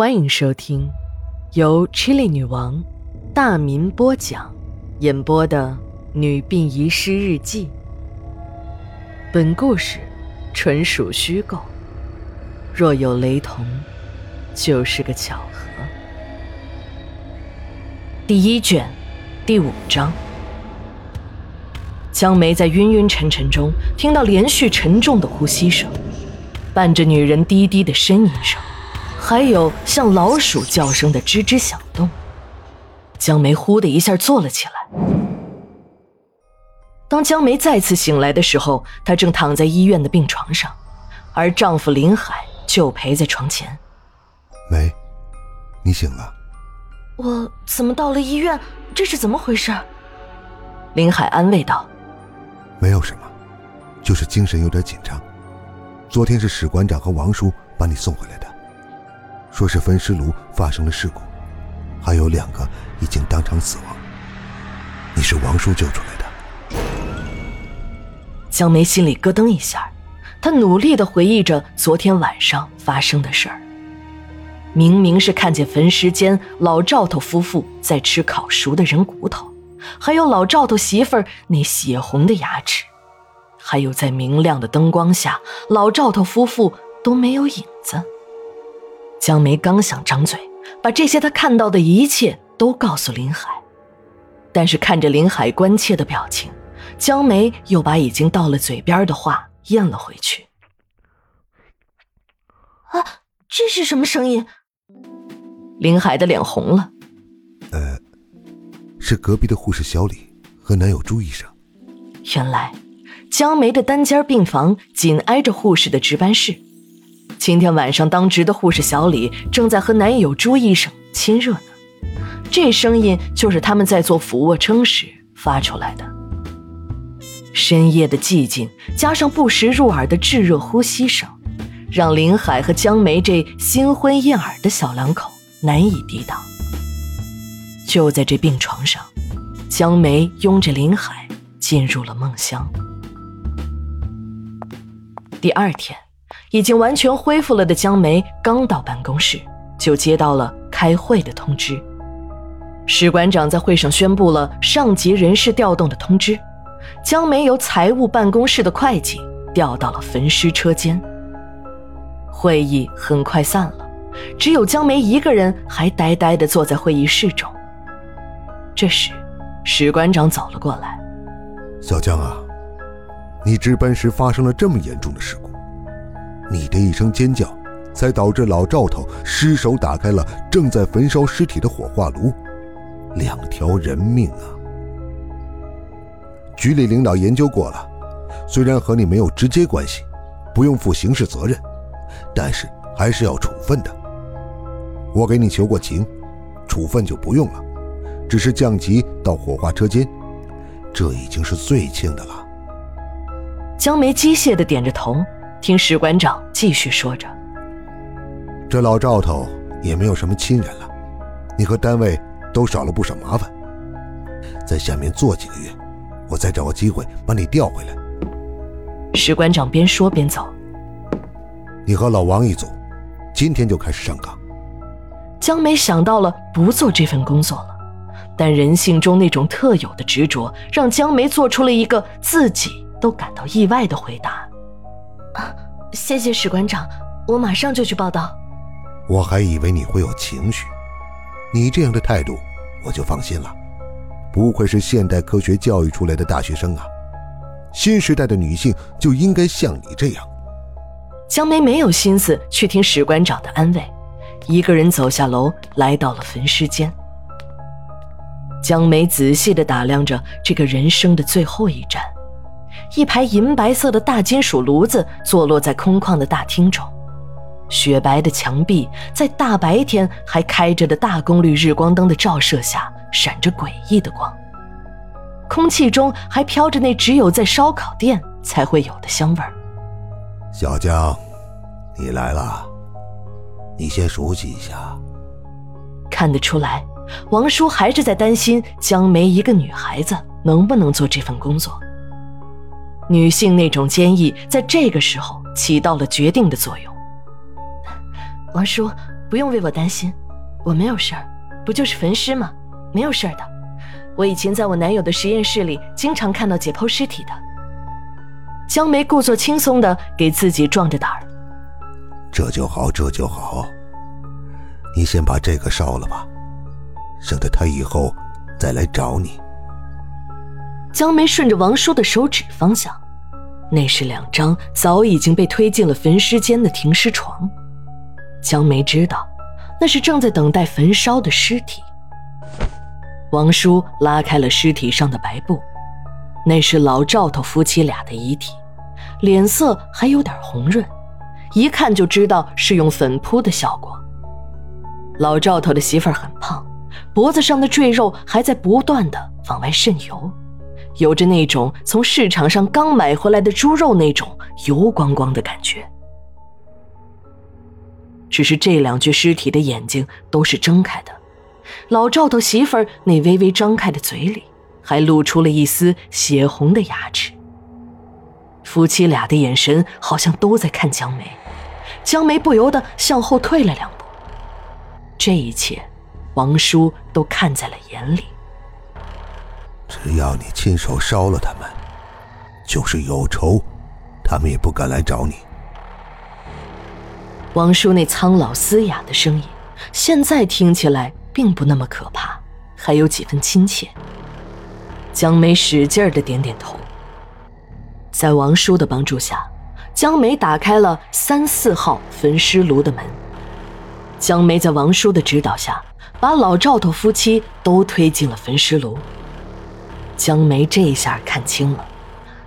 欢迎收听由 Chili 女王大民播讲、演播的《女病遗失日记》。本故事纯属虚构，若有雷同，就是个巧合。第一卷第五章。江梅在晕晕沉沉中听到连续沉重的呼吸声，伴着女人低低的呻吟声。还有像老鼠叫声的吱吱响动，江梅忽的一下坐了起来。当江梅再次醒来的时候，她正躺在医院的病床上，而丈夫林海就陪在床前。梅，你醒了。我怎么到了医院？这是怎么回事？林海安慰道：“没有什么，就是精神有点紧张。昨天是史馆长和王叔把你送回来的。”说是焚尸炉发生了事故，还有两个已经当场死亡。你是王叔救出来的。江梅心里咯噔一下，她努力的回忆着昨天晚上发生的事儿。明明是看见焚尸间老赵头夫妇在吃烤熟的人骨头，还有老赵头媳妇儿那血红的牙齿，还有在明亮的灯光下，老赵头夫妇都没有影子。江梅刚想张嘴，把这些她看到的一切都告诉林海，但是看着林海关切的表情，江梅又把已经到了嘴边的话咽了回去。啊，这是什么声音？林海的脸红了。呃，是隔壁的护士小李和男友朱医生。原来，江梅的单间病房紧挨着护士的值班室。今天晚上，当值的护士小李正在和男友朱医生亲热呢。这声音就是他们在做俯卧撑时发出来的。深夜的寂静，加上不时入耳的炙热呼吸声，让林海和江梅这新婚燕尔的小两口难以抵挡。就在这病床上，江梅拥着林海进入了梦乡。第二天。已经完全恢复了的江梅刚到办公室，就接到了开会的通知。史馆长在会上宣布了上级人事调动的通知，江梅由财务办公室的会计调到了焚尸车间。会议很快散了，只有江梅一个人还呆呆地坐在会议室中。这时，史馆长走了过来：“小江啊，你值班时发生了这么严重的事。”你的一声尖叫，才导致老赵头失手打开了正在焚烧尸体的火化炉，两条人命啊！局里领导研究过了，虽然和你没有直接关系，不用负刑事责任，但是还是要处分的。我给你求过情，处分就不用了，只是降级到火化车间，这已经是最轻的了。江梅机械的点着头。听史馆长继续说着，这老赵头也没有什么亲人了，你和单位都少了不少麻烦。在下面做几个月，我再找个机会把你调回来。史馆长边说边走。你和老王一组，今天就开始上岗。江梅想到了不做这份工作了，但人性中那种特有的执着，让江梅做出了一个自己都感到意外的回答。啊，谢谢史馆长，我马上就去报道。我还以为你会有情绪，你这样的态度，我就放心了。不愧是现代科学教育出来的大学生啊！新时代的女性就应该像你这样。江梅没有心思去听史馆长的安慰，一个人走下楼，来到了焚尸间。江梅仔细地打量着这个人生的最后一站。一排银白色的大金属炉子坐落在空旷的大厅中，雪白的墙壁在大白天还开着的大功率日光灯的照射下闪着诡异的光。空气中还飘着那只有在烧烤店才会有的香味儿。小江，你来了，你先熟悉一下。看得出来，王叔还是在担心江梅一个女孩子能不能做这份工作。女性那种坚毅，在这个时候起到了决定的作用。王叔，不用为我担心，我没有事儿，不就是焚尸吗？没有事儿的。我以前在我男友的实验室里，经常看到解剖尸体的。江梅故作轻松的给自己壮着胆儿。这就好，这就好。你先把这个烧了吧，省得他以后再来找你。江梅顺着王叔的手指方向，那是两张早已经被推进了焚尸间的停尸床。江梅知道，那是正在等待焚烧的尸体。王叔拉开了尸体上的白布，那是老赵头夫妻俩的遗体，脸色还有点红润，一看就知道是用粉扑的效果。老赵头的媳妇儿很胖，脖子上的赘肉还在不断的往外渗油。有着那种从市场上刚买回来的猪肉那种油光光的感觉。只是这两具尸体的眼睛都是睁开的，老赵头媳妇儿那微微张开的嘴里还露出了一丝血红的牙齿。夫妻俩的眼神好像都在看江梅，江梅不由得向后退了两步。这一切，王叔都看在了眼里。只要你亲手烧了他们，就是有仇，他们也不敢来找你。王叔那苍老嘶哑的声音，现在听起来并不那么可怕，还有几分亲切。江梅使劲儿的点点头。在王叔的帮助下，江梅打开了三四号焚尸炉的门。江梅在王叔的指导下，把老赵头夫妻都推进了焚尸炉。江梅这下看清了，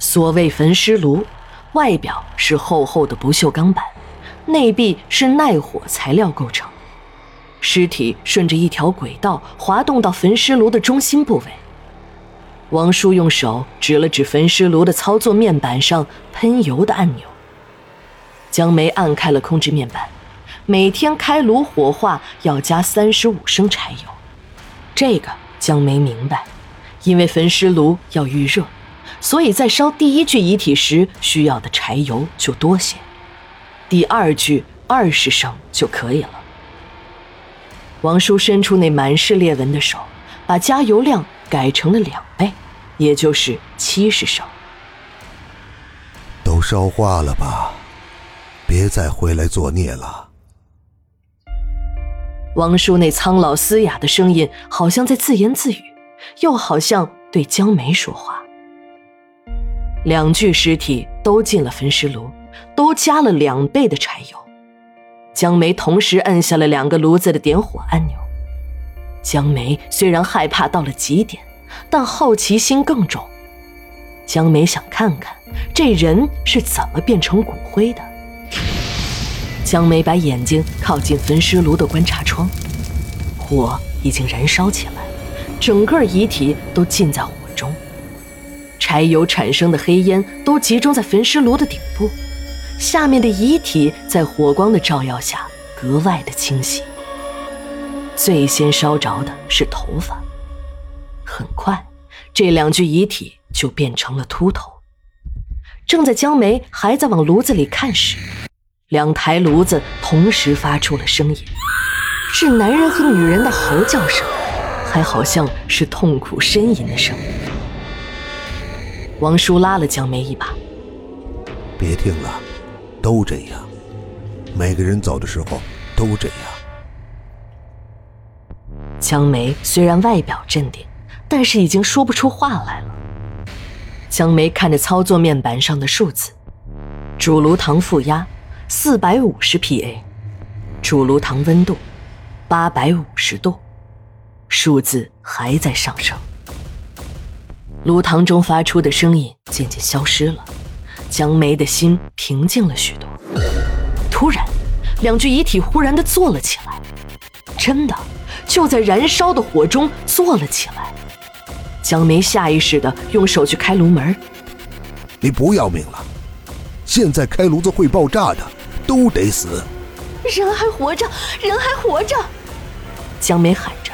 所谓焚尸炉，外表是厚厚的不锈钢板，内壁是耐火材料构成。尸体顺着一条轨道滑动到焚尸炉的中心部位。王叔用手指了指焚尸炉的操作面板上喷油的按钮。江梅按开了控制面板，每天开炉火化要加三十五升柴油，这个江梅明白。因为焚尸炉要预热，所以在烧第一具遗体时需要的柴油就多些，第二具二十升就可以了。王叔伸出那满是裂纹的手，把加油量改成了两倍，也就是七十升。都烧化了吧，别再回来作孽了。王叔那苍老嘶哑的声音好像在自言自语。又好像对江梅说话。两具尸体都进了焚尸炉，都加了两倍的柴油。江梅同时按下了两个炉子的点火按钮。江梅虽然害怕到了极点，但好奇心更重。江梅想看看这人是怎么变成骨灰的。江梅把眼睛靠近焚尸炉的观察窗，火已经燃烧起来。整个遗体都浸在火中，柴油产生的黑烟都集中在焚尸炉的顶部，下面的遗体在火光的照耀下格外的清晰。最先烧着的是头发，很快，这两具遗体就变成了秃头。正在江梅还在往炉子里看时，两台炉子同时发出了声音，是男人和女人的嚎叫声。还好像是痛苦呻吟的声音。王叔拉了江梅一把：“别听了，都这样，每个人走的时候都这样。”江梅虽然外表镇定，但是已经说不出话来了。江梅看着操作面板上的数字：主炉膛负压四百五十 PA，主炉膛温度八百五十度。数字还在上升，炉膛中发出的声音渐渐消失了，江梅的心平静了许多。突然，两具遗体忽然的坐了起来，真的就在燃烧的火中坐了起来。江梅下意识的用手去开炉门，你不要命了？现在开炉子会爆炸的，都得死。人还活着，人还活着！江梅喊着。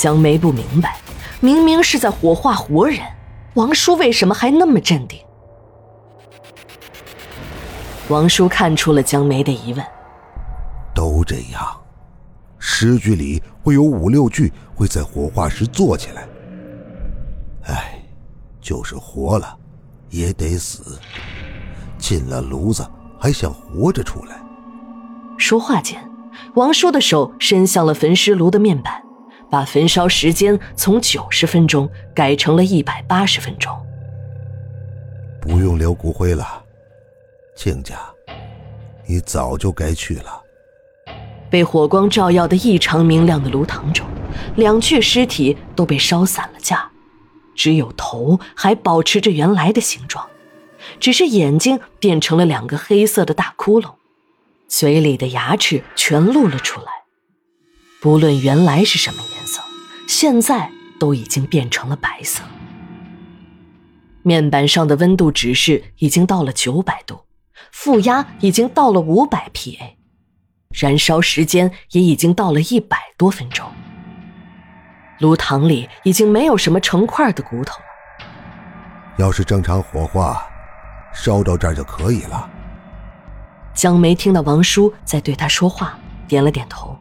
江梅不明白，明明是在火化活人，王叔为什么还那么镇定？王叔看出了江梅的疑问，都这样，十句里会有五六句会在火化时坐起来。哎，就是活了，也得死。进了炉子还想活着出来？说话间，王叔的手伸向了焚尸炉的面板，把焚烧时间从九十分钟改成了一百八十分钟。不用留骨灰了，亲家，你早就该去了。被火光照耀的异常明亮的炉膛中，两具尸体都被烧散了架，只有头还保持着原来的形状，只是眼睛变成了两个黑色的大窟窿，嘴里的牙齿全露了出来。不论原来是什么颜色，现在都已经变成了白色。面板上的温度指示已经到了九百度，负压已经到了五百 PA。燃烧时间也已经到了一百多分钟，炉膛里已经没有什么成块的骨头了。要是正常火化，烧到这儿就可以了。江梅听到王叔在对他说话，点了点头。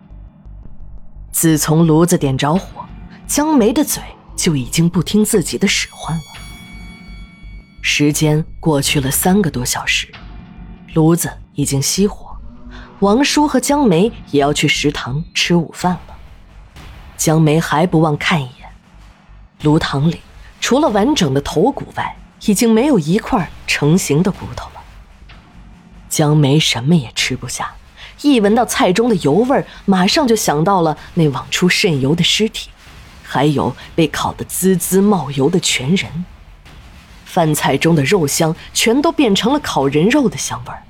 自从炉子点着火，江梅的嘴就已经不听自己的使唤了。时间过去了三个多小时，炉子已经熄火。王叔和江梅也要去食堂吃午饭了。江梅还不忘看一眼，炉膛里除了完整的头骨外，已经没有一块成型的骨头了。江梅什么也吃不下，一闻到菜中的油味马上就想到了那往出渗油的尸体，还有被烤得滋滋冒油的全人。饭菜中的肉香全都变成了烤人肉的香味儿。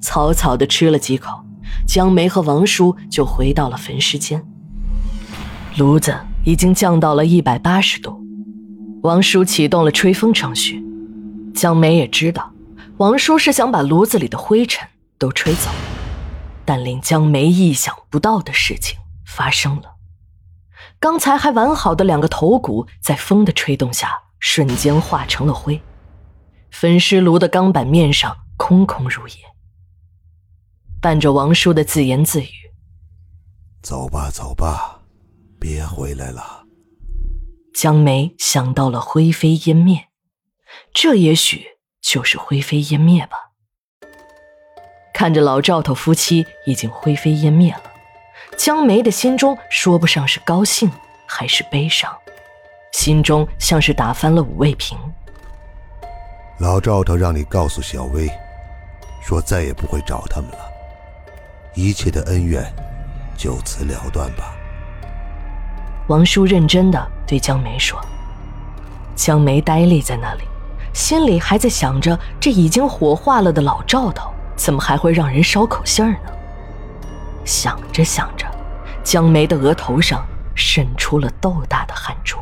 草草的吃了几口，江梅和王叔就回到了焚尸间。炉子已经降到了一百八十度，王叔启动了吹风程序。江梅也知道，王叔是想把炉子里的灰尘都吹走，但令江梅意想不到的事情发生了。刚才还完好的两个头骨，在风的吹动下瞬间化成了灰，焚尸炉的钢板面上空空如也。伴着王叔的自言自语：“走吧，走吧，别回来了。”江梅想到了灰飞烟灭，这也许就是灰飞烟灭吧。看着老赵头夫妻已经灰飞烟灭了，江梅的心中说不上是高兴还是悲伤，心中像是打翻了五味瓶。老赵头让你告诉小薇，说再也不会找他们了。一切的恩怨就此了断吧。王叔认真的对江梅说。江梅呆立在那里，心里还在想着：这已经火化了的老赵头，怎么还会让人捎口信儿呢？想着想着，江梅的额头上渗出了豆大的汗珠。